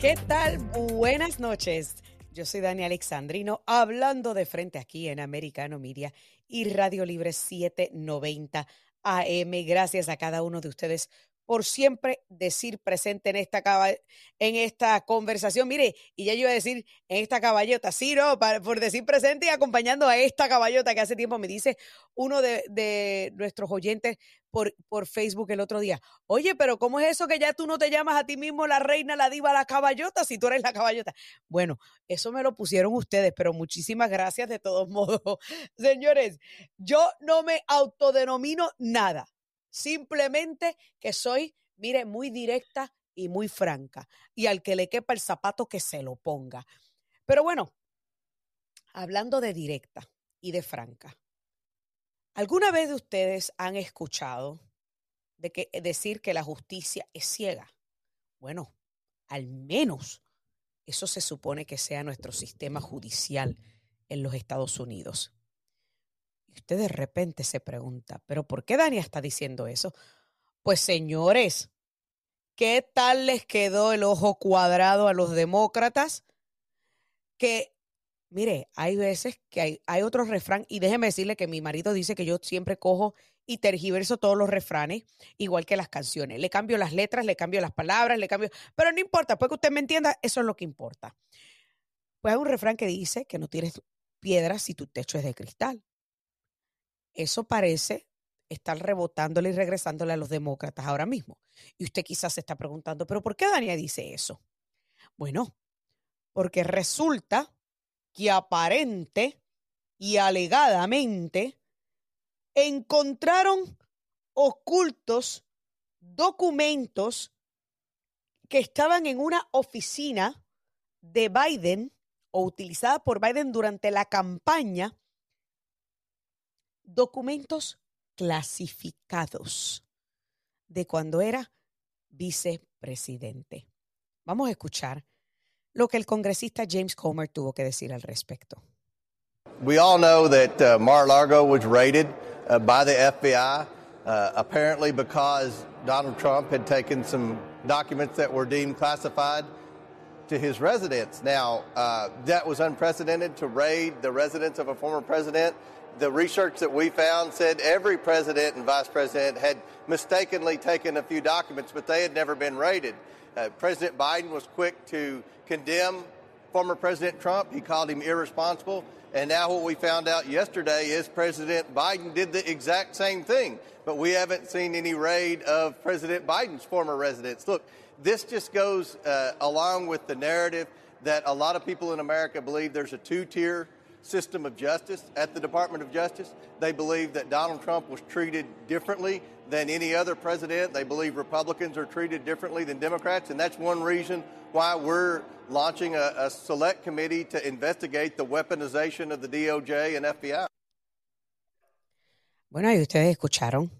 ¿Qué tal? Buenas noches. Yo soy Dani Alexandrino, hablando de frente aquí en Americano Media y Radio Libre 790 AM. Gracias a cada uno de ustedes por siempre decir presente en esta, en esta conversación. Mire, y ya yo iba a decir en esta caballota, sí, no, por decir presente y acompañando a esta caballota que hace tiempo me dice uno de, nuestros oyentes por, por, Facebook el otro día. Oye, pero ¿cómo es eso que ya tú no te llamas a ti mismo la reina, la diva, la caballota, si tú eres la caballota? Bueno, eso me lo pusieron ustedes, pero muchísimas gracias de todos modos. Señores, yo no me autodenomino nada. Simplemente que soy, mire, muy directa y muy franca. Y al que le quepa el zapato, que se lo ponga. Pero bueno, hablando de directa y de franca, ¿alguna vez de ustedes han escuchado de que, decir que la justicia es ciega? Bueno, al menos eso se supone que sea nuestro sistema judicial en los Estados Unidos. Y usted de repente se pregunta, ¿pero por qué Dania está diciendo eso? Pues señores, ¿qué tal les quedó el ojo cuadrado a los demócratas? Que, mire, hay veces que hay, otro refrán, y déjeme decirle que mi marido dice que yo siempre cojo y tergiverso todos los refranes, igual que las canciones. Le cambio las letras, le cambio las palabras, le cambio, pero no importa, pues que usted me entienda, eso es lo que importa. Pues hay un refrán que dice que no tienes piedras si tu techo es de cristal. Eso parece estar rebotándole y regresándole a los demócratas ahora mismo. Y usted quizás se está preguntando, pero ¿por qué Dania dice eso? Bueno, porque resulta que aparente y alegadamente encontraron ocultos documentos que estaban en una oficina de Biden o utilizada por Biden durante la campaña documentos clasificados de cuando era vicepresidente. Vamos a escuchar lo que el congresista James Comer tuvo que decir al respecto. We all know that uh, Mar-a-Lago was raided uh, by the FBI, uh, apparently because Donald Trump had taken some documents that were deemed classified to his residence. Now, uh, that was unprecedented to raid the residence of a former president the research that we found said every president and vice president had mistakenly taken a few documents, but they had never been raided. Uh, president Biden was quick to condemn former President Trump. He called him irresponsible. And now what we found out yesterday is President Biden did the exact same thing. But we haven't seen any raid of President Biden's former residence. Look, this just goes uh, along with the narrative that a lot of people in America believe there's a two tier system of justice at the Department of Justice. They believe that Donald Trump was treated differently than any other president. They believe Republicans are treated differently than Democrats, and that's one reason why we're launching a, a select committee to investigate the weaponization of the DOJ and FBI. Bueno, y ustedes escucharon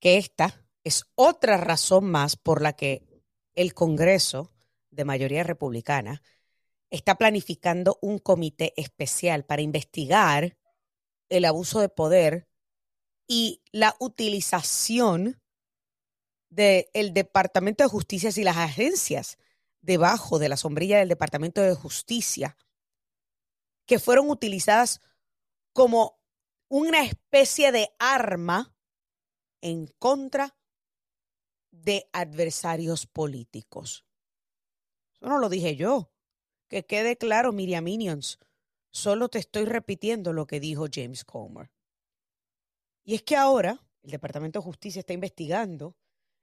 que esta es otra razón más por la que el Congreso de mayoría republicana está planificando un comité especial para investigar el abuso de poder y la utilización del Departamento de Justicia y las agencias debajo de la sombrilla del Departamento de Justicia que fueron utilizadas como una especie de arma en contra de adversarios políticos. Eso no lo dije yo. Que quede claro, Miriam Minions, solo te estoy repitiendo lo que dijo James Comer. Y es que ahora el Departamento de Justicia está investigando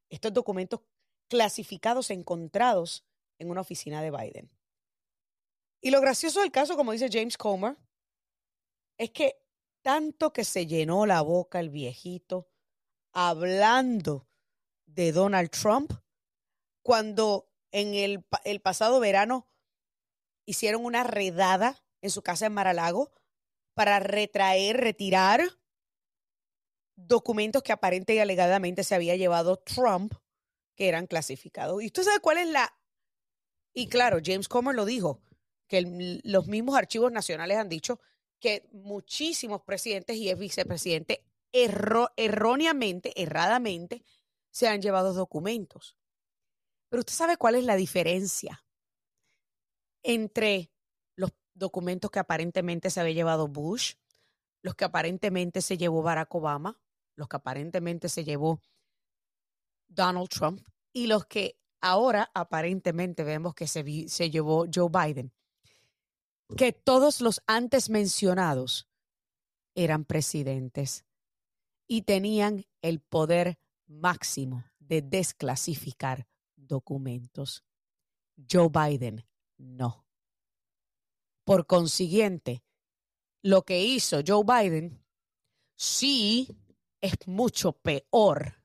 estos documentos clasificados encontrados en una oficina de Biden. Y lo gracioso del caso, como dice James Comer, es que tanto que se llenó la boca el viejito hablando de Donald Trump, cuando en el, el pasado verano hicieron una redada en su casa en Maralago para retraer, retirar documentos que aparente y alegadamente se había llevado Trump, que eran clasificados. ¿Y usted sabe cuál es la... Y claro, James Comer lo dijo, que los mismos archivos nacionales han dicho que muchísimos presidentes y vicepresidentes erróneamente, erradamente, se han llevado documentos. Pero usted sabe cuál es la diferencia entre los documentos que aparentemente se había llevado Bush, los que aparentemente se llevó Barack Obama, los que aparentemente se llevó Donald Trump y los que ahora aparentemente vemos que se, se llevó Joe Biden. Que todos los antes mencionados eran presidentes y tenían el poder máximo de desclasificar documentos. Joe Biden no. Por consiguiente, lo que hizo Joe Biden sí es mucho peor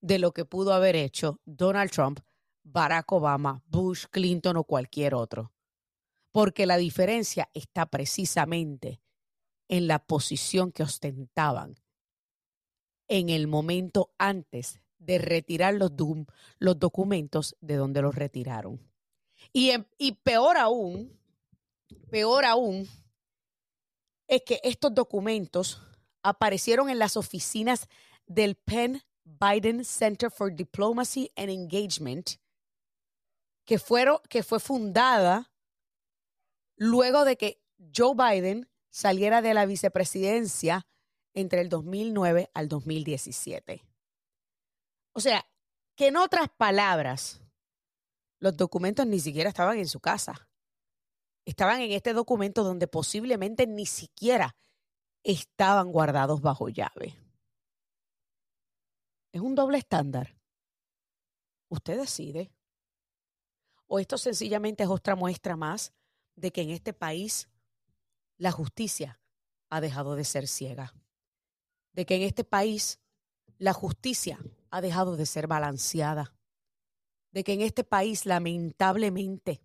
de lo que pudo haber hecho Donald Trump, Barack Obama, Bush, Clinton o cualquier otro. Porque la diferencia está precisamente en la posición que ostentaban en el momento antes de retirar los, documentos de donde los retiraron. Y, y peor aún, peor aún, es que estos documentos aparecieron en las oficinas del Penn Biden Center for Diplomacy and Engagement, que, fueron, que fue fundada luego de que Joe Biden saliera de la vicepresidencia entre el 2009 al 2017. O sea, que en otras palabras, los documentos ni siquiera estaban en su casa. Estaban en este documento donde posiblemente ni siquiera estaban guardados bajo llave. Es un doble estándar. Usted decide. O esto sencillamente es otra muestra más de que en este país la justicia ha dejado de ser ciega. De que en este país la justicia ha dejado de ser balanceada. De que en este país, lamentablemente,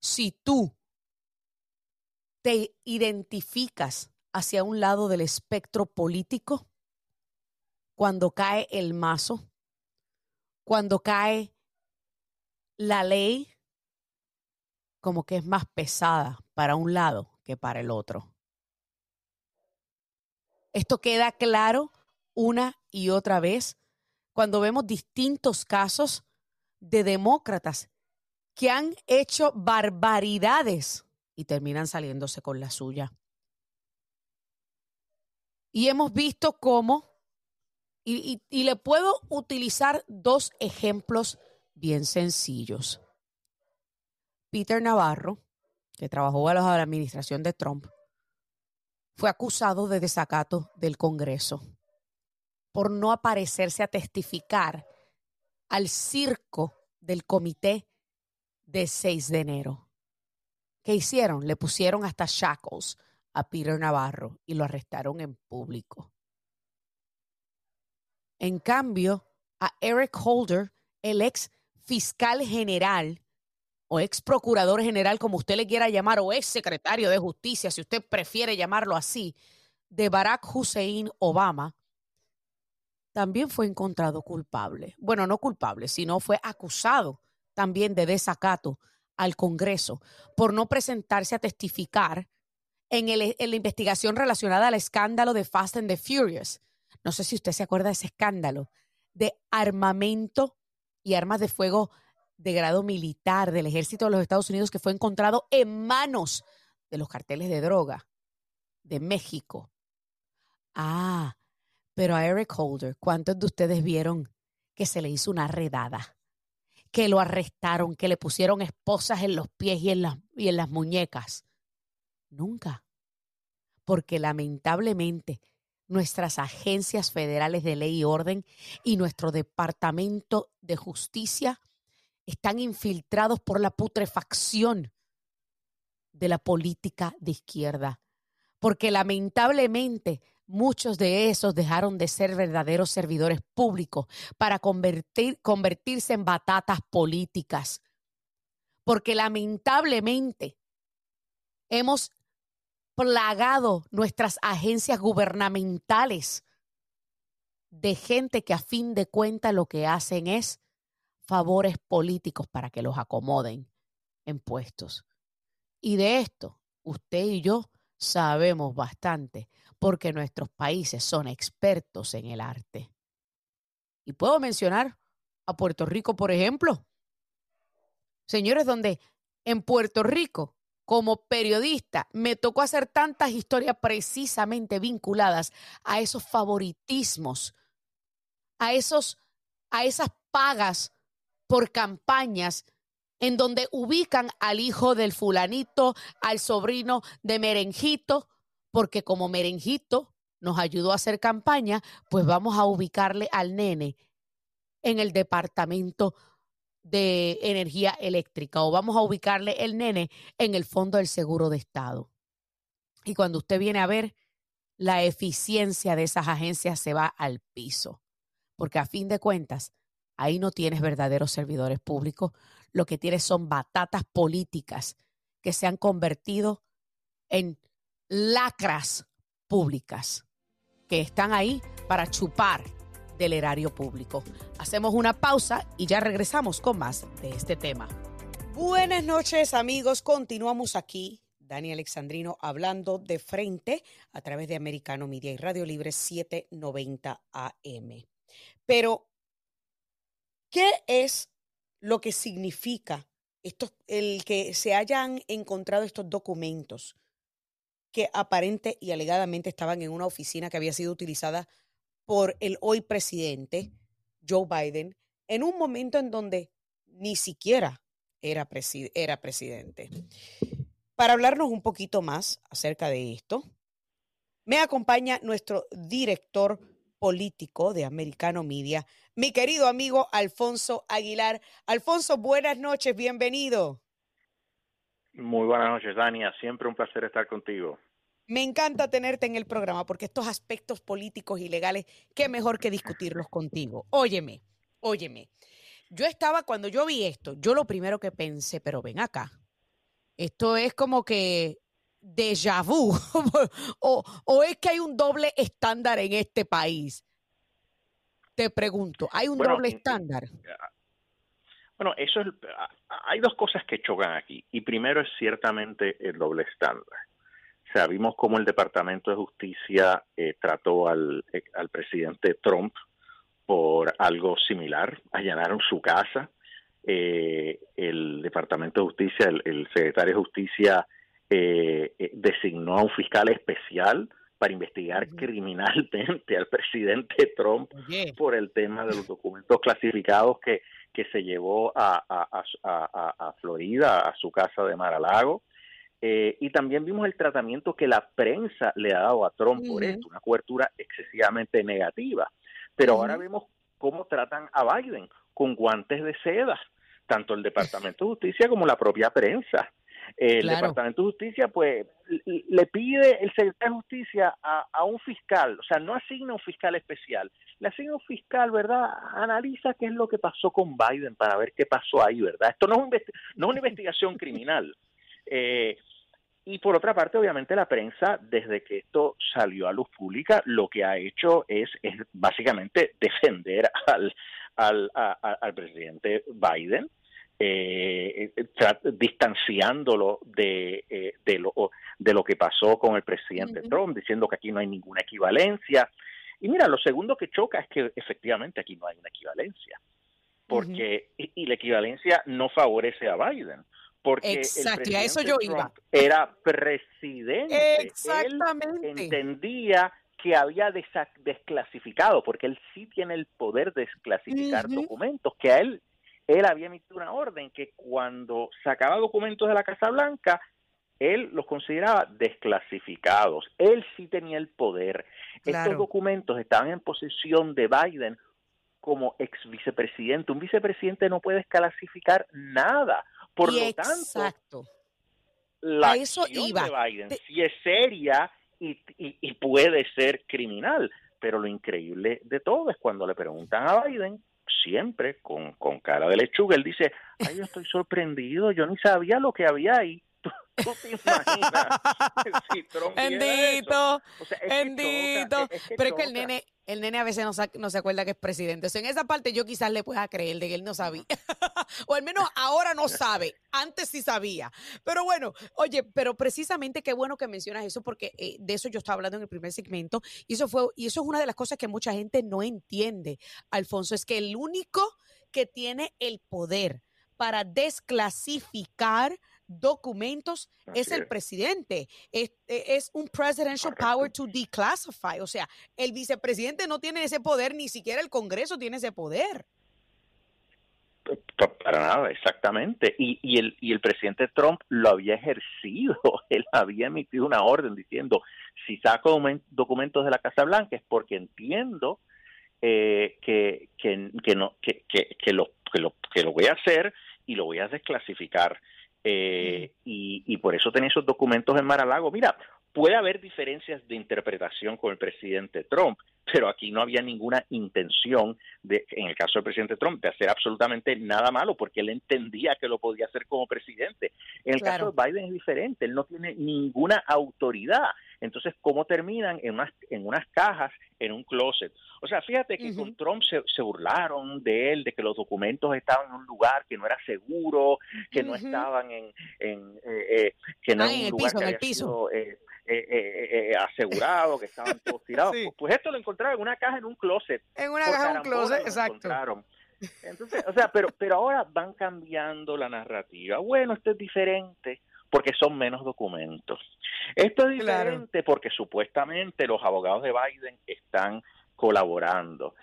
si tú te identificas hacia un lado del espectro político, cuando cae el mazo, cuando cae la ley, como que es más pesada para un lado que para el otro. Esto queda claro una y otra vez cuando vemos distintos casos de demócratas que han hecho barbaridades y terminan saliéndose con la suya. Y hemos visto cómo y, le puedo utilizar dos ejemplos bien sencillos. Peter Navarro, que trabajó a la administración de Trump, fue acusado de desacato del Congreso por no aparecerse a testificar al circo del comité de 6 de enero. ¿Qué hicieron? Le pusieron hasta shackles a Peter Navarro y lo arrestaron en público. En cambio, a Eric Holder, el ex fiscal general o ex procurador general, como usted le quiera llamar, o ex secretario de justicia, si usted prefiere llamarlo así, de Barack Hussein Obama, también fue encontrado culpable. Bueno, no culpable, sino fue acusado también de desacato al Congreso por no presentarse a testificar en, en la investigación relacionada al escándalo de Fast and the Furious, no sé si usted se acuerda de ese escándalo de armamento y armas de fuego de grado militar del ejército de los Estados Unidos que fue encontrado en manos de los carteles de droga de México. Ah, pero a Eric Holder, ¿cuántos de ustedes vieron que se le hizo una redada? Que lo arrestaron, que le pusieron esposas en los pies y en las, y en las muñecas. Nunca. Porque lamentablemente nuestras agencias federales de ley y orden y nuestro Departamento de Justicia están infiltrados por la putrefacción de la política de izquierda. Porque lamentablemente muchos de esos dejaron de ser verdaderos servidores públicos para convertir, convertirse en batatas políticas. Porque lamentablemente hemos plagado nuestras agencias gubernamentales de gente que a fin de cuentas lo que hacen es favores políticos para que los acomoden en puestos. Y de esto, usted y yo sabemos bastante porque nuestros países son expertos en el arte. Y puedo mencionar a Puerto Rico, por ejemplo. Señores, donde en Puerto Rico, como periodista, me tocó hacer tantas historias precisamente vinculadas a esos favoritismos, a esos, a esas pagas por campañas en donde ubican al hijo del fulanito, al sobrino de Merenjito, porque como Merenjito nos ayudó a hacer campaña, pues vamos a ubicarle al nene en el departamento de energía eléctrica o vamos a ubicarle el nene en el fondo del seguro de Estado. Y cuando usted viene a ver, la eficiencia de esas agencias se va al piso, porque a fin de cuentas, ahí no tienes verdaderos servidores públicos, lo que tienes son batatas políticas que se han convertido en lacras públicas que están ahí para chupar del erario público. Hacemos una pausa y ya regresamos con más de este tema. Buenas noches amigos, continuamos aquí. Dani Alexandrino hablando de frente a través de Americano Media y Radio Libre 790 AM. Pero, ¿qué es lo que significa esto, el que se hayan encontrado estos documentos que aparente y alegadamente estaban en una oficina que había sido utilizada por el hoy presidente Joe Biden en un momento en donde ni siquiera era, era presidente. Para hablarnos un poquito más acerca de esto, me acompaña nuestro director político de Americano Media, mi querido amigo Alfonso Aguilar. Alfonso, buenas noches, bienvenido. Muy buenas noches, Dania. Siempre un placer estar contigo. Me encanta tenerte en el programa porque estos aspectos políticos y legales, qué mejor que discutirlos contigo. Óyeme, óyeme. Yo estaba, cuando yo vi esto, yo lo primero que pensé, pero ven acá, esto es como que déjà vu, o, o, es que hay un doble estándar en este país. Te pregunto, ¿hay un doble estándar? Bueno, eso es, hay dos cosas que chocan aquí. Y primero es ciertamente el doble estándar. O sea, vimos cómo el Departamento de Justicia eh, trató al, eh, al, presidente Trump por algo similar. Allanaron su casa. Eh, el Departamento de Justicia, el, secretario de Justicia, designó a un fiscal especial para investigar criminalmente al presidente Trump por el tema de los documentos clasificados que, que se llevó a, a, a, a Florida, a su casa de Mar-a-Lago. Eh, y también vimos el tratamiento que la prensa le ha dado a Trump por esto, una cobertura excesivamente negativa. Pero ahora vemos cómo tratan a Biden con guantes de seda, tanto el Departamento de Justicia como la propia prensa. El Departamento de Justicia, pues, le pide el secretario de Justicia a, un fiscal, o sea, no asigna un fiscal especial, le asigna un fiscal, ¿verdad? Analiza qué es lo que pasó con Biden para ver qué pasó ahí, ¿verdad? Esto no es, no es una investigación criminal. Eh, y por otra parte, obviamente, la prensa, desde que esto salió a luz pública, lo que ha hecho es, es básicamente defender al, al, al presidente Biden, eh, distanciándolo de, eh, de, lo, de lo que pasó con el presidente Trump, diciendo que aquí no hay ninguna equivalencia. Y mira, lo segundo que choca es que efectivamente aquí no hay una equivalencia, porque y la equivalencia no favorece a Biden porque Exacto, el eso yo iba. era presidente. Exactamente. Él entendía que había desclasificado, porque él sí tiene el poder de desclasificar documentos, que a él, él había emitido una orden que cuando sacaba documentos de la Casa Blanca, él los consideraba desclasificados. Él sí tenía el poder. Estos documentos estaban en posesión de Biden como ex vicepresidente. Un vicepresidente no puede desclasificar nada. Por lo tanto, la eso iba. de Biden sí es seria y, y, puede ser criminal. Pero lo increíble de todo es cuando le preguntan a Biden, siempre con, con cara de lechuga, él dice, ay, yo estoy sorprendido, yo ni sabía lo que había ahí. ¿Tú, te imaginas si Bendito, bendito. Pero es que el nene, el nene a veces no, se acuerda que es presidente. En esa parte yo quizás le pueda creer de que él no sabía. o al menos ahora no sabe. Antes sí sabía. Pero bueno, oye, pero precisamente qué bueno que mencionas eso porque eh, de eso yo estaba hablando en el primer segmento y eso fue y eso es una de las cosas que mucha gente no entiende, Alfonso, es que el único que tiene el poder para desclasificar documentos es el presidente. Es, es, un presidential power to declassify. O sea, el vicepresidente no tiene ese poder, ni siquiera el Congreso tiene ese poder. Para nada, exactamente. Y, y, el, y el presidente Trump lo había ejercido. Él había emitido una orden diciendo, si saco documentos de la Casa Blanca es porque entiendo eh, que, que, que, no, que, que, que, lo, que, lo, que lo voy a hacer y lo voy a desclasificar. Eh, y, y, por eso tenía esos documentos en Mar-a-Lago. Mira, puede haber diferencias de interpretación con el presidente Trump, pero aquí no había ninguna intención, de, en el caso del presidente Trump, de hacer absolutamente nada malo, porque él entendía que lo podía hacer como presidente. En el caso de Biden es diferente, él no tiene ninguna autoridad. Entonces, ¿cómo terminan en unas, en unas cajas, en un closet? O sea, fíjate que con Trump se, se, burlaron de él, de que los documentos estaban en un lugar que no era seguro, que no estaban en, en eh, eh, que no ah, en un lugar piso, que Sido, eh, eh, eh, eh, asegurado, que estaban todos tirados. Pues esto lo encontraron en una caja en un closet. En una caja en un closet, exacto. Entonces, o sea, pero, pero ahora van cambiando la narrativa. Bueno, esto es diferente porque son menos documentos. Esto es diferente porque supuestamente los abogados de Biden están colaborando.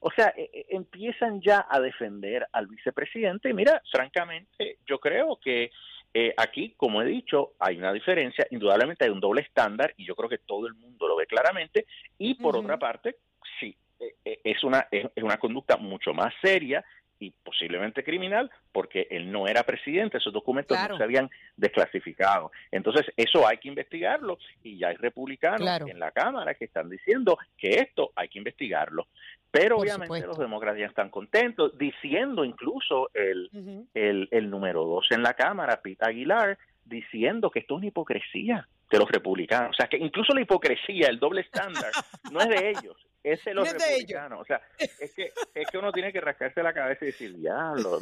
o sea, empiezan ya a defender al vicepresidente. Y mira, francamente, yo creo que eh, aquí, como he dicho, hay una diferencia, indudablemente hay un doble estándar y yo creo que todo el mundo lo ve claramente y por otra parte, sí, eh, eh, es, una, es, una conducta mucho más seria y posiblemente criminal porque él no era presidente, esos documentos no se habían desclasificado. Entonces, eso hay que investigarlo y ya hay republicanos en la Cámara que están diciendo que esto hay que investigarlo. Pero obviamente los demócratas ya están contentos, diciendo incluso el, el, el número dos en la Cámara, Pete Aguilar, diciendo que esto es una hipocresía de los republicanos. O sea, que incluso la hipocresía, el doble estándar, no es de ellos, es de los republicanos. o sea, es que, es que uno tiene que rascarse la cabeza y decir, diablo,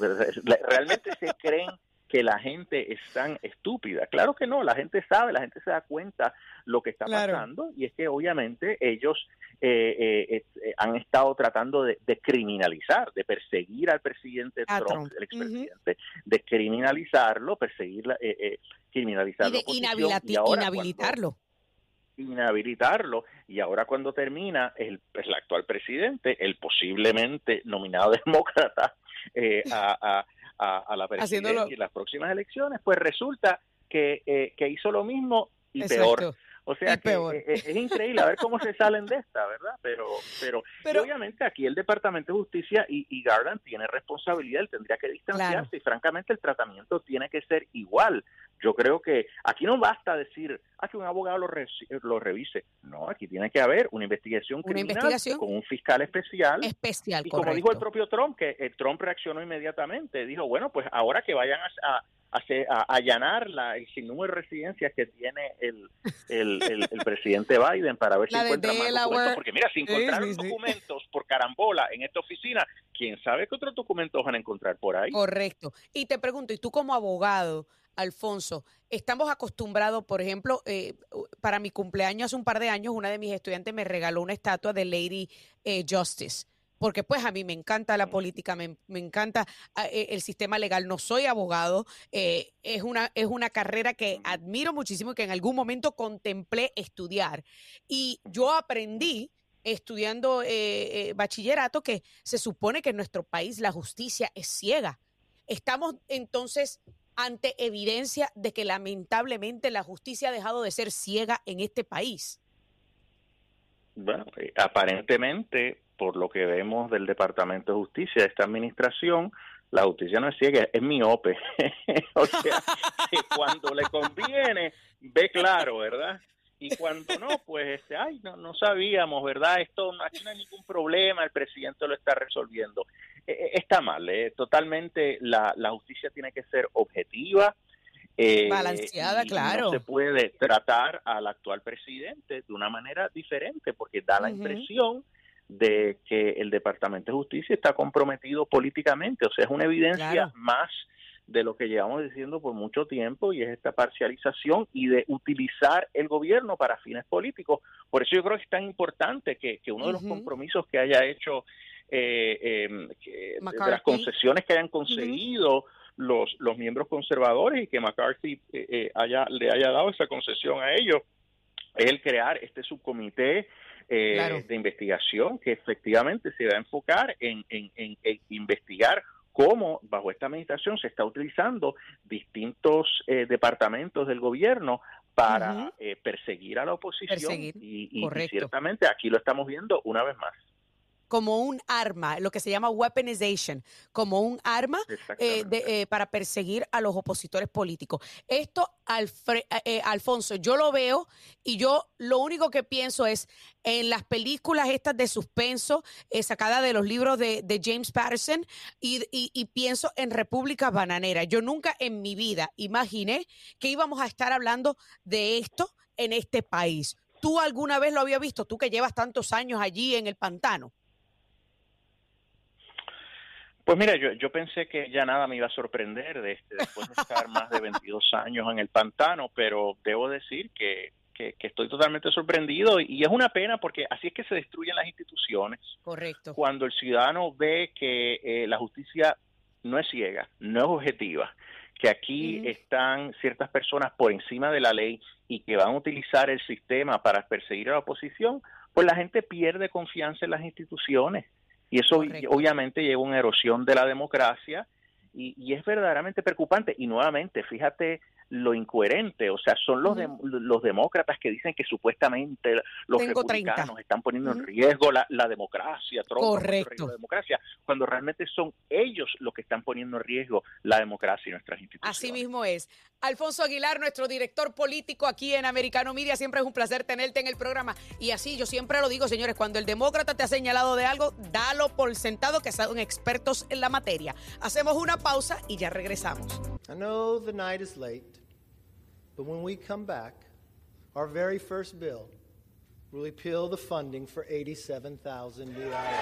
realmente se creen que la gente es tan estúpida. Claro que no, la gente sabe, la gente se da cuenta lo que está pasando y es que obviamente ellos eh, eh, eh, han estado tratando de, criminalizar, de perseguir al presidente Trump, el expresidente, de criminalizarlo, perseguirla, criminalizarlo. Y de inhabilitarlo inhabilitarlo y ahora cuando termina el, el actual presidente, el posiblemente nominado demócrata a, a, la presidencia y las próximas elecciones, pues resulta que, eh, que hizo lo mismo y peor. O sea que eh, eh, es, increíble a ver cómo se salen de esta, ¿verdad? Pero, pero, obviamente aquí el Departamento de Justicia y, y Garland tiene responsabilidad, él tendría que distanciarse y francamente el tratamiento tiene que ser igual. Yo creo que aquí no basta decir, ah, que un abogado lo, lo revise. No, aquí tiene que haber una investigación criminal con un fiscal especial. Especial, Y como dijo el propio Trump, que el Trump reaccionó inmediatamente, dijo, bueno, pues ahora que vayan a a, allanar la, el sinnúmero de residencias que tiene el, el, presidente Biden para ver si encuentra más documentos. Porque mira, si encontraron documentos por carambola en esta oficina, ¿quién sabe qué otros documentos van a encontrar por ahí? Correcto. Y te pregunto, ¿y tú como abogado, Alfonso, estamos acostumbrados, por ejemplo, eh, para mi cumpleaños hace un par de años, una de mis estudiantes me regaló una estatua de Lady eh, Justice porque pues a mí me encanta la política, me, encanta ah, e, el sistema legal, no soy abogado, eh, es, una, es una carrera que admiro muchísimo y que en algún momento contemplé estudiar. Y yo aprendí estudiando eh, eh, bachillerato que se supone que en nuestro país la justicia es ciega. Estamos entonces ante evidencia de que lamentablemente la justicia ha dejado de ser ciega en este país. Bueno, aparentemente por lo que vemos del Departamento de Justicia, de esta administración, la justicia no es ciega, es miope. o sea, que cuando le conviene, ve claro, ¿verdad? Y cuando no, pues, este, ay, no, no sabíamos, ¿verdad? Esto, aquí no hay ningún problema, el presidente lo está resolviendo. E, e, está mal, ¿eh? totalmente la, la justicia tiene que ser objetiva, eh, Balanceada, claro. No se puede tratar al actual presidente de una manera diferente porque da la impresión de que el Departamento de Justicia está comprometido políticamente, o sea, es una evidencia más de lo que llevamos diciendo por mucho tiempo y es esta parcialización y de utilizar el gobierno para fines políticos. Por eso yo creo que es tan importante que, uno de los compromisos que haya hecho, eh, em, de las concesiones que hayan conseguido los, los miembros conservadores y que McCarthy eh, eh, haya, le haya dado esa concesión a ellos, es el crear este subcomité de investigación que efectivamente se va a enfocar en, en, en, investigar cómo bajo esta administración se está utilizando distintos departamentos del gobierno para perseguir a la oposición y, y, ciertamente aquí lo estamos viendo una vez más como un arma, lo que se llama weaponization, como un arma eh, eh, para perseguir a los opositores políticos. Esto, eh, Alfonso, yo lo veo y yo lo único que pienso es en las películas estas de suspenso sacadas de los libros de, James Patterson y, y, pienso en República Bananera. Yo nunca en mi vida imaginé que íbamos a estar hablando de esto en este país. ¿Tú alguna vez lo habías visto? Tú que llevas tantos años allí en el pantano. Pues mira, yo, yo pensé que ya nada me iba a sorprender de este, después de estar más de 22 años en el pantano, pero debo decir que, que, estoy totalmente sorprendido y es una pena porque así es que se destruyen las instituciones. Correcto. Cuando el ciudadano ve que eh, la justicia no es ciega, no es objetiva, que aquí están ciertas personas por encima de la ley y que van a utilizar el sistema para perseguir a la oposición, pues la gente pierde confianza en las instituciones. Y eso obviamente lleva a una erosión de la democracia y, y, es verdaderamente preocupante. Y nuevamente, fíjate lo incoherente, o sea, son los, los demócratas que dicen que supuestamente los republicanos están poniendo en riesgo la, democracia, Correcto. la democracia, cuando realmente son ellos los que están poniendo en riesgo la democracia y nuestras instituciones. Así mismo es. Alfonso Aguilar, nuestro director político aquí en Americano Media, siempre es un placer tenerte en el programa. Y así, yo siempre lo digo, señores, cuando el demócrata te ha señalado de algo, dalo por sentado que son expertos en la materia. Hacemos una pausa y ya regresamos. I know the night is late. But when we come back, our very first bill will repeal the funding for 87,000 new hours.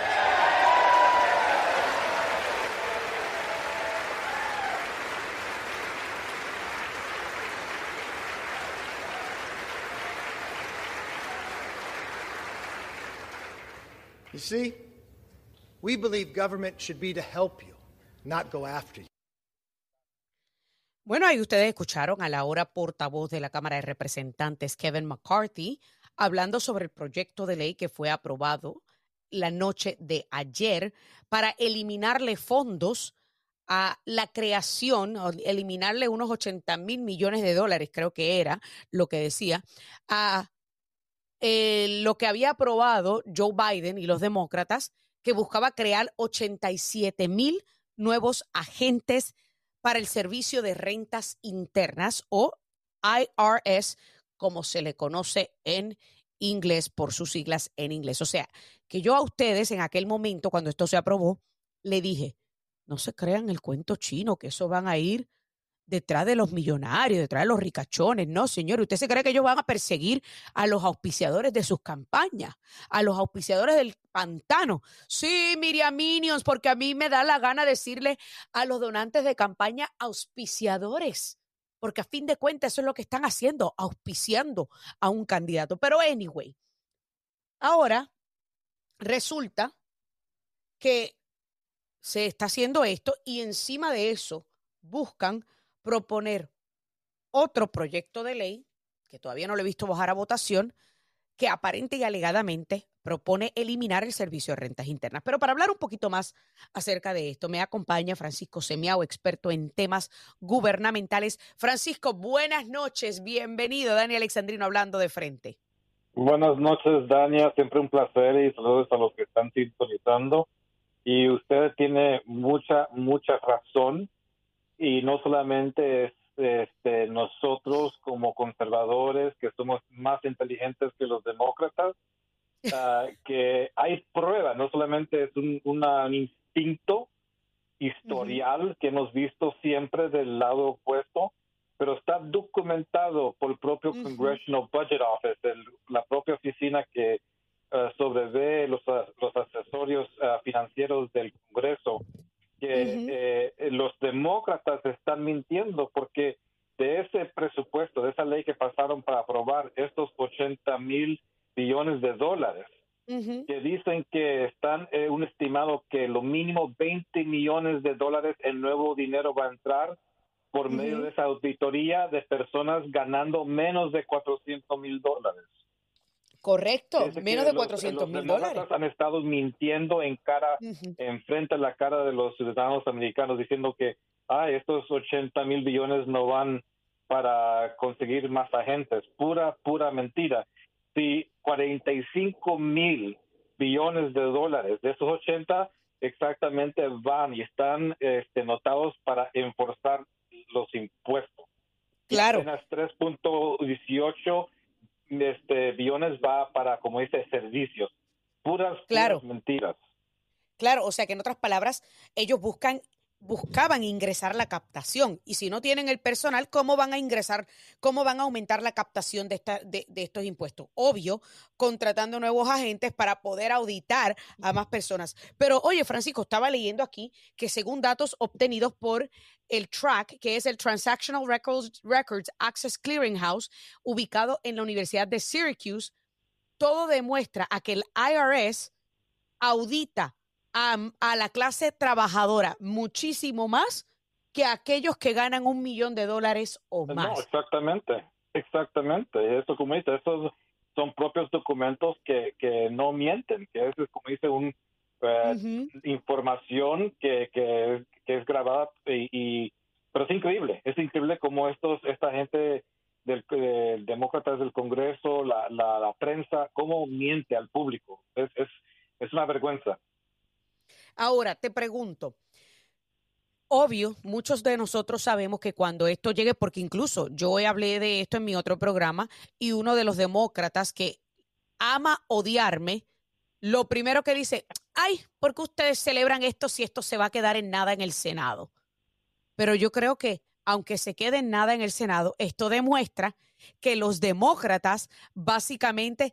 You see, we believe government should be to help you, not go after you. Bueno, ahí ustedes escucharon a la hora portavoz de la Cámara de Representantes, Kevin McCarthy, hablando sobre el proyecto de ley que fue aprobado la noche de ayer para eliminarle fondos a la creación, eliminarle unos 80 mil millones de dólares, creo que era lo que decía, a eh, lo que había aprobado Joe Biden y los demócratas, que buscaba crear 87 mil nuevos agentes para el Servicio de Rentas Internas o IRS, como se le conoce en inglés por sus siglas en inglés. O sea, que yo a ustedes en aquel momento, cuando esto se aprobó, le dije, no se crean el cuento chino, que eso van a ir detrás de los millonarios, detrás de los ricachones. No, señor, ¿usted se cree que ellos van a perseguir a los auspiciadores de sus campañas, a los auspiciadores del pantano? Sí, Miriam Minions, porque a mí me da la gana decirle a los donantes de campaña auspiciadores, porque a fin de cuentas eso es lo que están haciendo, auspiciando a un candidato. Pero anyway, ahora resulta que se está haciendo esto y encima de eso buscan proponer otro proyecto de ley, que todavía no lo he visto bajar a votación, que aparente y alegadamente propone eliminar el servicio de rentas internas. Pero para hablar un poquito más acerca de esto, me acompaña Francisco Semiao, experto en temas gubernamentales. Francisco, buenas noches, bienvenido. Dani Alexandrino hablando de frente. Buenas noches, Dania, siempre un placer y saludos a los que están sintonizando. Y usted tiene mucha, mucha razón y no solamente este, nosotros como conservadores que somos más inteligentes que los demócratas, ah, que hay prueba, no solamente es un, instinto historial que hemos visto siempre del lado opuesto, pero está documentado por el propio Congressional Budget Office, la propia oficina que uh, sobrevé los, los accesorios ah, financieros del Congreso que eh, los demócratas están mintiendo porque de ese presupuesto, de esa ley que pasaron para aprobar estos 80 mil billones de dólares, que dicen que están eh, un estimado que lo mínimo 20 millones de dólares en nuevo dinero va a entrar por medio de esa auditoría de personas ganando menos de 400 mil dólares. Correcto, menos de 400 mil dólares. Han estado mintiendo en cara, en frente a la cara de los ciudadanos americanos, diciendo que ah, estos 80 mil billones no van para conseguir más agentes. Pura, pura mentira si 45 mil billones de dólares de esos 80 exactamente van y están este, notados para enforzar los impuestos. Claro. Apenas 3.18 este, billones va para, como dice, servicios. Puras, puras mentiras. Claro, o sea que en otras palabras, ellos buscan buscaban ingresar la captación y si no tienen el personal, ¿cómo van a ingresar, cómo van a aumentar la captación de, esta, de, estos impuestos? Obvio, contratando nuevos agentes para poder auditar a más personas. Pero oye, Francisco, estaba leyendo aquí que según datos obtenidos por el TRAC, que es el Transactional Records, Records Access Clearinghouse, ubicado en la Universidad de Syracuse, todo demuestra a que el IRS audita a, la clase trabajadora muchísimo más que aquellos que ganan un millón de dólares o más. No, exactamente, exactamente. Eso, como dice, esos son propios documentos que, que no mienten, que es, como dice, un eh, información que, que, es grabada y, pero es increíble, es increíble como estos, esta gente del, demócratas del Congreso, la, la, prensa, cómo miente al público. Es, es, es una vergüenza. Ahora, te pregunto, obvio, muchos de nosotros sabemos que cuando esto llegue, porque incluso yo hablé de esto en mi otro programa, y uno de los demócratas que ama odiarme, lo primero que dice, ay, ¿por qué ustedes celebran esto si esto se va a quedar en nada en el Senado? Pero yo creo que, aunque se quede en nada en el Senado, esto demuestra que los demócratas básicamente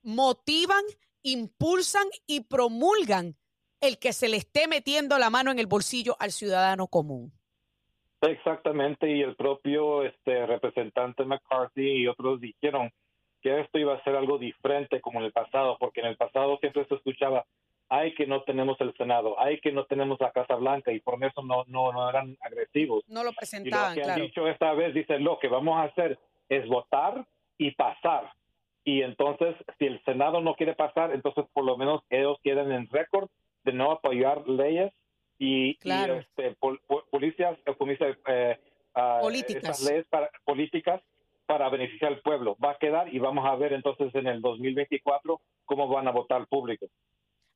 motivan, impulsan y promulgan el que se le esté metiendo la mano en el bolsillo al ciudadano común. Exactamente, y el propio este representante McCarthy y otros dijeron que esto iba a ser algo diferente como en el pasado, porque en el pasado siempre se escuchaba, ay que no tenemos el Senado, ay que no tenemos la Casa Blanca y por eso no no, no eran agresivos. No lo presentaban, y lo que han dicho esta vez dicen, lo que vamos a hacer es votar y pasar. Y entonces, si el Senado no quiere pasar, entonces por lo menos ellos quedan en récord de no apoyar leyes y, este, policías, eh, eh, ah, políticas. leyes para, políticas para beneficiar al pueblo. Va a quedar y vamos a ver entonces en el 2024 cómo van a votar el público.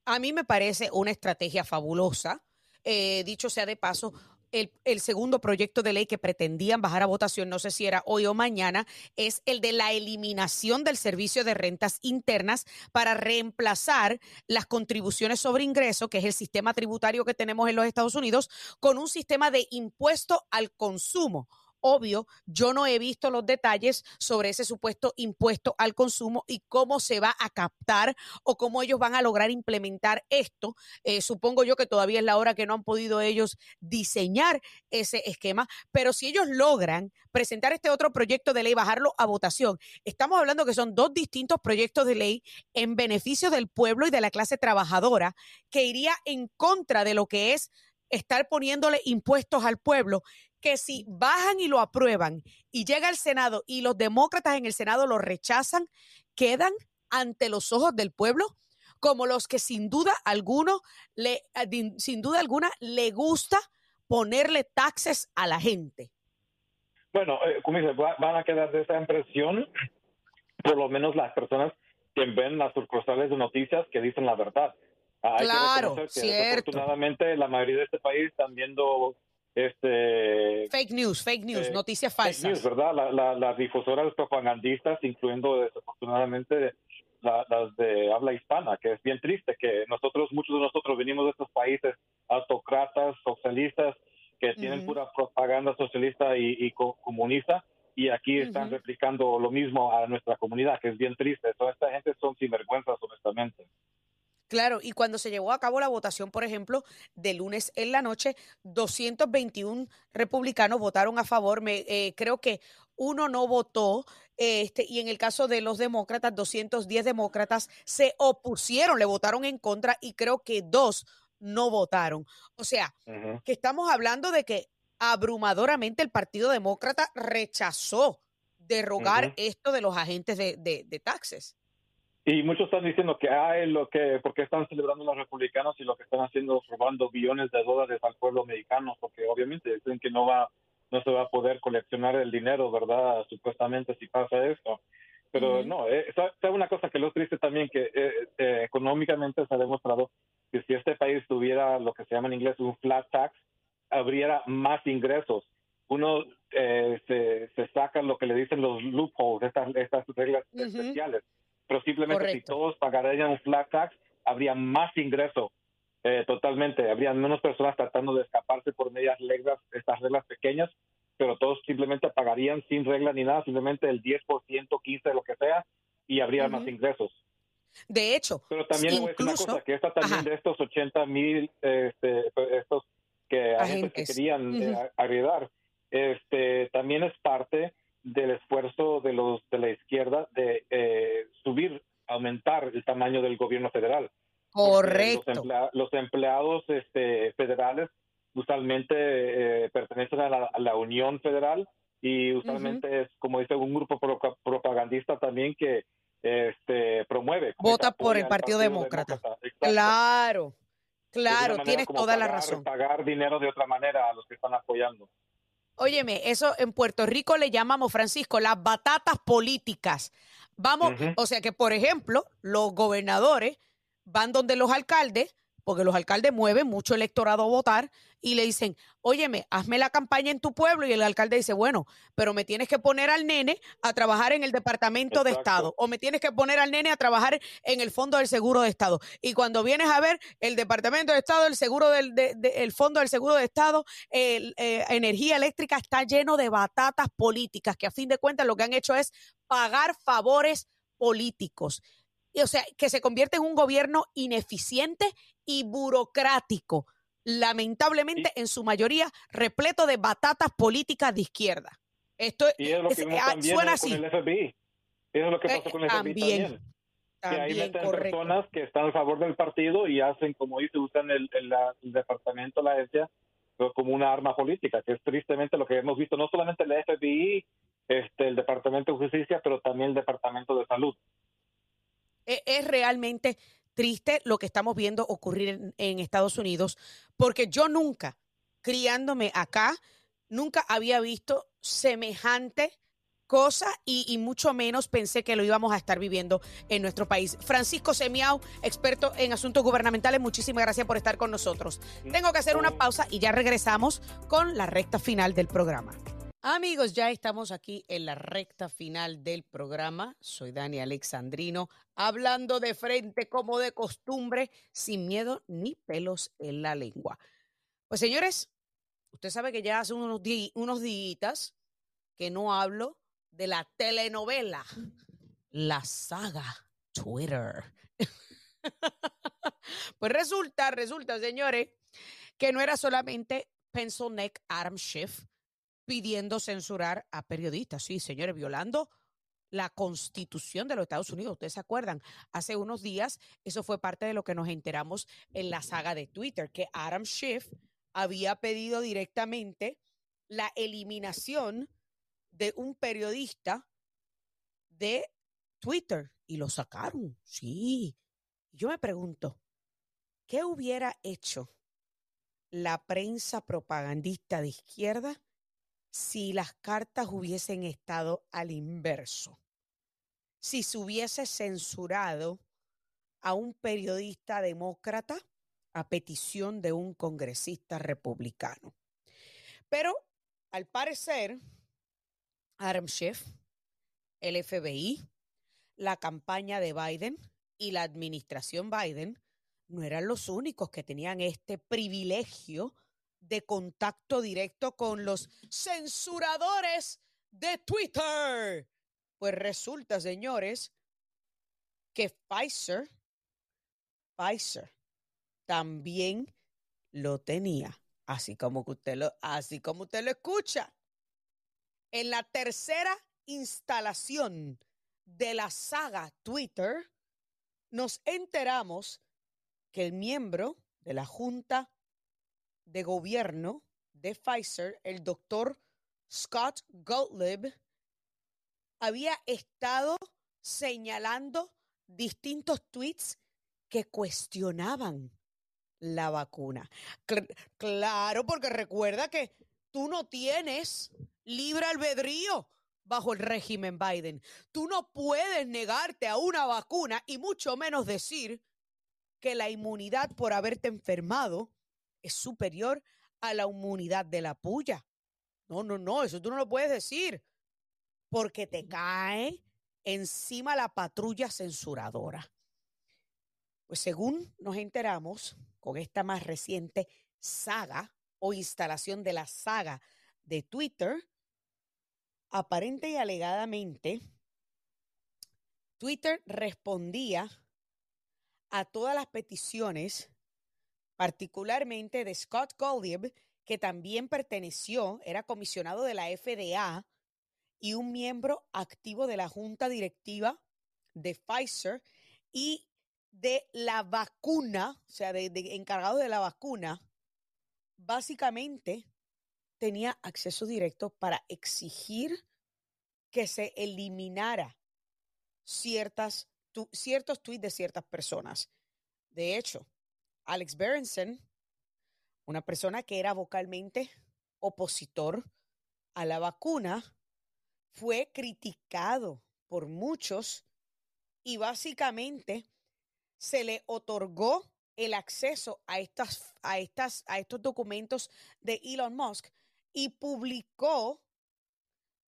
A mí me parece una estrategia fabulosa. Eh, dicho sea de paso, el, segundo proyecto de ley que pretendían bajar a votación, no sé si era hoy o mañana, es el de la eliminación del servicio de rentas internas para reemplazar las contribuciones sobre ingreso, que es el sistema tributario que tenemos en los Estados Unidos, con un sistema de impuesto al consumo Obvio, yo no he visto los detalles sobre ese supuesto impuesto al consumo y cómo se va a captar o cómo ellos van a lograr implementar esto. Eh, supongo yo que todavía es la hora que no han podido ellos diseñar ese esquema, pero si ellos logran presentar este otro proyecto de ley, bajarlo a votación, estamos hablando que son dos distintos proyectos de ley en beneficio del pueblo y de la clase trabajadora que iría en contra de lo que es estar poniéndole impuestos al pueblo que si bajan y lo aprueban y llega al Senado y los demócratas en el Senado lo rechazan, quedan ante los ojos del pueblo como los que sin duda alguno le eh, sin duda alguna le gusta ponerle taxes a la gente. Bueno, eh, como dice, van a quedar de esa impresión por lo menos las personas que ven las sucursales de noticias que dicen la verdad. claro, cierto. Desafortunadamente la mayoría de este país están viendo este fake news, fake news, eh, noticias falsas. Fake news, ¿verdad? las difusoras propagandistas, incluyendo desafortunadamente las de habla hispana, que es bien triste que nosotros, muchos de nosotros venimos de estos países autocratas, socialistas, que tienen pura propaganda socialista y, comunista, y aquí están replicando lo mismo a nuestra comunidad, que es bien triste. Toda esta gente son sinvergüenzas, honestamente. Claro, y cuando se llevó a cabo la votación, por ejemplo, de lunes en la noche, 221 republicanos votaron a favor. Me, eh, creo que uno no votó, este, y en el caso de los demócratas, 210 demócratas se opusieron, le votaron en contra y creo que dos no votaron. O sea, que estamos hablando de que abrumadoramente el Partido Demócrata rechazó derogar esto de los agentes de, de, taxes. Y muchos están diciendo que hay lo que, porque están celebrando los republicanos y lo que están haciendo es robando billones de dólares al pueblo americano, porque obviamente dicen que no va, no se va a poder coleccionar el dinero, ¿verdad? Supuestamente si pasa esto. Pero no, eh, es una cosa que lo triste también, que eh, eh, económicamente se ha demostrado que si este país tuviera lo que se llama en inglés un flat tax, habría más ingresos. Uno eh, se, se saca lo que le dicen los loopholes, estas, estas reglas especiales. Pero simplemente si todos pagarían un flat tax, habría más ingreso eh, totalmente. Habría menos personas tratando de escaparse por medias reglas, estas reglas pequeñas, pero todos simplemente pagarían sin regla ni nada, simplemente el 10%, 15%, de lo que sea, y habría más ingresos. De hecho, pero también incluso, una cosa, que esta también de estos 80 mil, este, estos que, agentes. que querían uh este, también es parte del esfuerzo de los de la izquierda de eh, subir, aumentar el tamaño del gobierno federal. Correcto. Los, empleados este, federales usualmente eh, pertenecen a la, Unión Federal y usualmente es, como dice, un grupo propagandista también que este, promueve. Vota por el Partido, Demócrata. Claro, claro, tienes toda la razón. Pagar dinero de otra manera a los que están apoyando. Óyeme, eso en Puerto Rico le llamamos, Francisco, las batatas políticas. Vamos, o sea que, por ejemplo, los gobernadores van donde los alcaldes porque los alcaldes mueven mucho electorado a votar y le dicen, óyeme, hazme la campaña en tu pueblo y el alcalde dice, bueno, pero me tienes que poner al nene a trabajar en el Departamento de Estado o me tienes que poner al nene a trabajar en el Fondo del Seguro de Estado. Y cuando vienes a ver el Departamento de Estado, el Seguro del el Fondo del Seguro de Estado, el, eh, energía eléctrica está lleno de batatas políticas que a fin de cuentas lo que han hecho es pagar favores políticos o sea, que se convierte en un gobierno ineficiente y burocrático, lamentablemente en su mayoría repleto de batatas políticas de izquierda. Esto y es lo que ah, suena así. Con el FBI. Eso es lo que pasó con el FBI también. que ahí meten personas que están a favor del partido y hacen, como dice, usan el, el, el departamento, la agencia, como una arma política, que es tristemente lo que hemos visto, no solamente el FBI, este, el Departamento de Justicia, pero también el Departamento de Salud. E, es realmente triste lo que estamos viendo ocurrir en, Estados Unidos, porque yo nunca, criándome acá, nunca había visto semejante cosa y, mucho menos pensé que lo íbamos a estar viviendo en nuestro país. Francisco Semiao, experto en asuntos gubernamentales, muchísimas gracias por estar con nosotros. Tengo que hacer una pausa y ya regresamos con la recta final del programa. Amigos, ya estamos aquí en la recta final del programa. Soy Dani Alexandrino, hablando de frente como de costumbre, sin miedo ni pelos en la lengua. Pues señores, usted sabe que ya hace unos, unos días que no hablo de la telenovela, la saga Twitter. pues resulta, resulta, señores, que no era solamente Pencil Neck Adam Schiff, pidiendo censurar a periodistas. Sí, señores, violando la constitución de los Estados Unidos. Ustedes se acuerdan, hace unos días eso fue parte de lo que nos enteramos en la saga de Twitter, que Adam Schiff había pedido directamente la eliminación de un periodista de Twitter y lo sacaron. Sí. Yo me pregunto, ¿qué hubiera hecho la prensa propagandista de izquierda si las cartas hubiesen estado al inverso, si se hubiese censurado a un periodista demócrata a petición de un congresista republicano. Pero al parecer, Adam Schiff, el FBI, la campaña de Biden y la administración Biden no eran los únicos que tenían este privilegio de contacto directo con los censuradores de Twitter. Pues resulta, señores, que Pfizer, Pfizer también lo tenía, así como usted lo, así como usted lo escucha. en la tercera instalación de la saga Twitter, nos enteramos que el miembro de la Junta de Gobierno de Pfizer, el doctor Scott Gottlieb, había estado señalando distintos tweets que cuestionaban la vacuna. claro, porque recuerda que tú no tienes libre albedrío bajo el régimen Biden. Tú no puedes negarte a una vacuna y mucho menos decir que la inmunidad por haberte enfermado es superior a la inmunidad de la puya. No, no, no, eso tú no lo puedes decir porque te cae encima la patrulla censuradora. Pues según nos enteramos con esta más reciente saga o instalación de la saga de Twitter, aparente y alegadamente, Twitter respondía a todas las peticiones, particularmente de Scott Goldie, que también perteneció, era comisionado de la FDA y un miembro activo de la junta directiva de Pfizer y de la vacuna, o sea, de, encargado de la vacuna, básicamente tenía acceso directo para exigir que se eliminara ciertas, ciertos tweets de ciertas personas. De hecho, Alex Berenson, una persona que era vocalmente opositor a la vacuna, fue criticado por muchos y básicamente se le otorgó el acceso a, estas, a, estas, a estos documentos de Elon Musk y publicó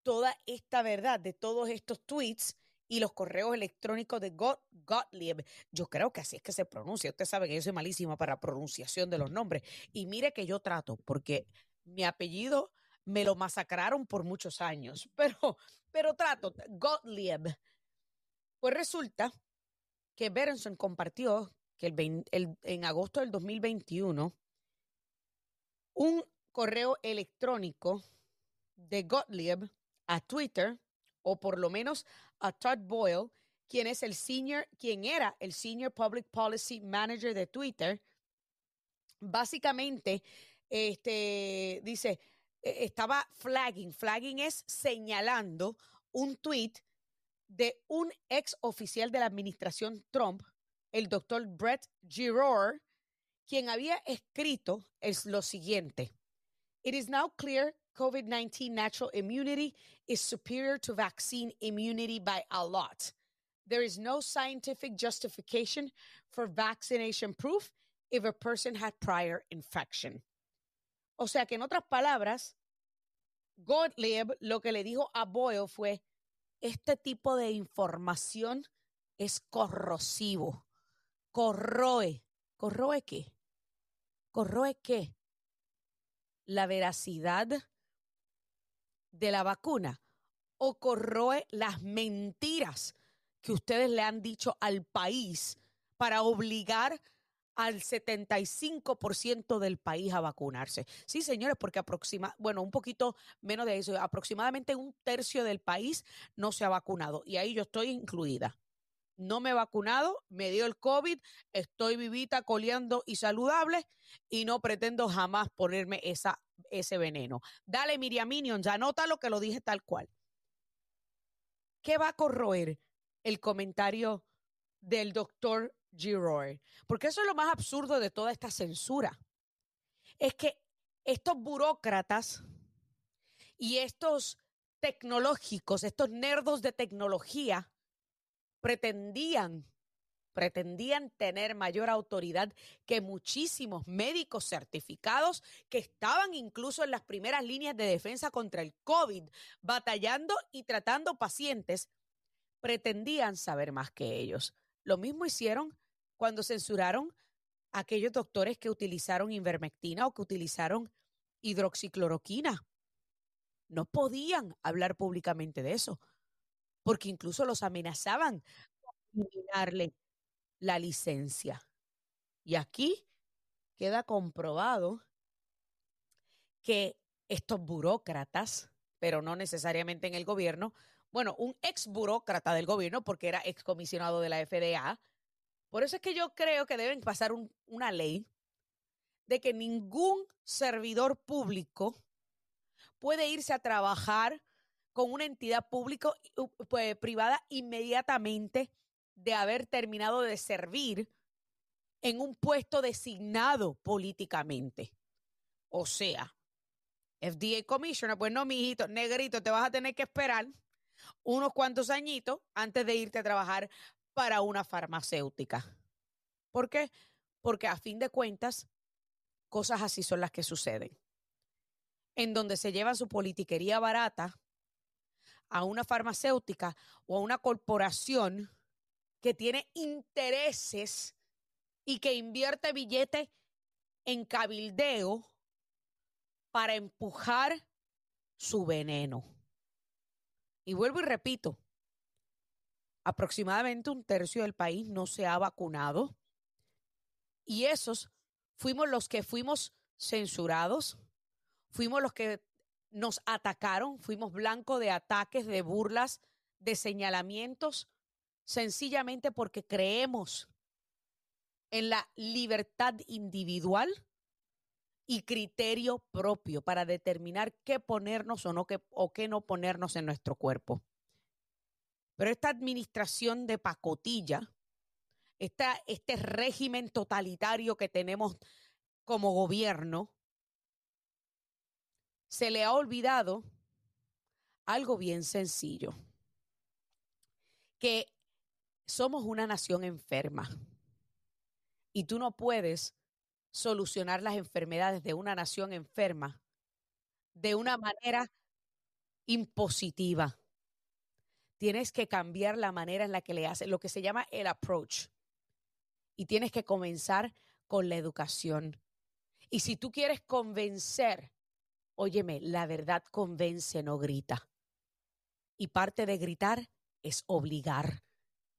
toda esta verdad de todos estos tweets y los correos electrónicos de Gottlieb. Yo creo que así es que se pronuncia. Usted sabe que yo soy malísima para pronunciación de los nombres. Y mire que yo trato, porque mi apellido me lo masacraron por muchos años, pero, pero trato, Gottlieb. Pues resulta que Berenson compartió que el, en agosto del 2021 un correo electrónico de Gottlieb a Twitter, o por lo menos a Todd Boyle, quien es el senior, quien era el senior public policy manager de Twitter, básicamente este, dice, e, estaba flagging. Flagging es señalando un tweet de un ex oficial de la administración Trump, el doctor Brett Giroir, quien había escrito es lo siguiente. It is now clear COVID-19 natural immunity is superior to vaccine immunity by a lot. There is no scientific justification for vaccination proof if a person had prior infection. O sea que en otras palabras, Gottlieb lo que le dijo a Boyle fue, este tipo de información es corrosivo, corroe. ¿Corroe qué? ¿Corroe qué? La veracidad de la vacuna o corroe las mentiras que ustedes le han dicho al país para obligar al 75% del país a vacunarse. Sí, señores, porque aproxima, bueno, un poquito menos de eso, aproximadamente un tercio del país no se ha vacunado y ahí yo estoy incluida. No me he vacunado, me dio el COVID, estoy vivita, coleando y saludable y no pretendo jamás ponerme esa, ese veneno. Dale, Miriam Minion, ya anota lo que lo dije tal cual. ¿Qué va a corroer el comentario del doctor Giroir. Porque eso es lo más absurdo de toda esta censura. Es que estos burócratas y estos tecnológicos, estos nerdos de tecnología, pretendían, pretendían tener mayor autoridad que muchísimos médicos certificados que estaban incluso en las primeras líneas de defensa contra el COVID, batallando y tratando pacientes, pretendían saber más que ellos. Lo mismo hicieron cuando censuraron a aquellos doctores que utilizaron invermectina o que utilizaron hidroxicloroquina. No podían hablar públicamente de eso, porque incluso los amenazaban eliminarle la licencia. Y aquí queda comprobado que estos burócratas pero no necesariamente en el gobierno. Bueno, un ex burócrata del gobierno, porque era ex comisionado de la FDA. Por eso es que yo creo que deben pasar una ley de que ningún servidor público puede irse a trabajar con una entidad pública pues, privada inmediatamente de haber terminado de servir en un puesto designado políticamente. O sea, FDA Commissioner, pues no, mijito, negrito, te vas a tener que esperar unos cuantos añitos antes de irte a trabajar para una farmacéutica. ¿Por qué? Porque a fin de cuentas, cosas así son las que suceden. En donde se lleva su politiquería barata a una farmacéutica o a una corporación que tiene intereses y que invierte billetes en cabildeo para empujar su veneno. Y vuelvo y repito, aproximadamente un tercio del país no se ha vacunado y esos fuimos los que fuimos censurados, fuimos los que nos atacaron, fuimos blanco de ataques, de burlas, de señalamientos, sencillamente porque creemos en la libertad individual y criterio propio para determinar qué ponernos o, no, qué, o qué no ponernos en nuestro cuerpo. Pero esta administración de pacotilla, esta, este régimen totalitario que tenemos como gobierno, se le ha olvidado algo bien sencillo, que somos una nación enferma y tú no puedes solucionar las enfermedades de una nación enferma de una manera impositiva. Tienes que cambiar la manera en la que le haces, lo que se llama el approach. Y tienes que comenzar con la educación. Y si tú quieres convencer, óyeme, la verdad convence, no grita. Y parte de gritar es obligar.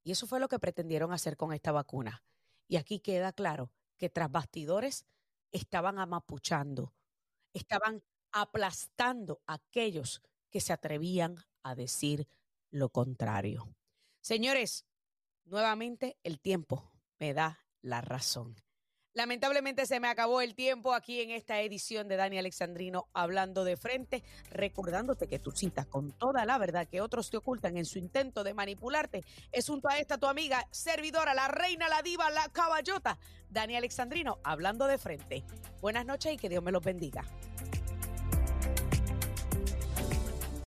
Y eso fue lo que pretendieron hacer con esta vacuna. Y aquí queda claro que tras bastidores estaban amapuchando, estaban aplastando a aquellos que se atrevían a decir lo contrario. Señores, nuevamente el tiempo me da la razón. Lamentablemente se me acabó el tiempo aquí en esta edición de Dani Alexandrino hablando de frente, recordándote que tu cita con toda la verdad que otros te ocultan en su intento de manipularte es junto a esta tu amiga servidora, la reina, la diva, la caballota, Dani Alexandrino hablando de frente. Buenas noches y que Dios me los bendiga.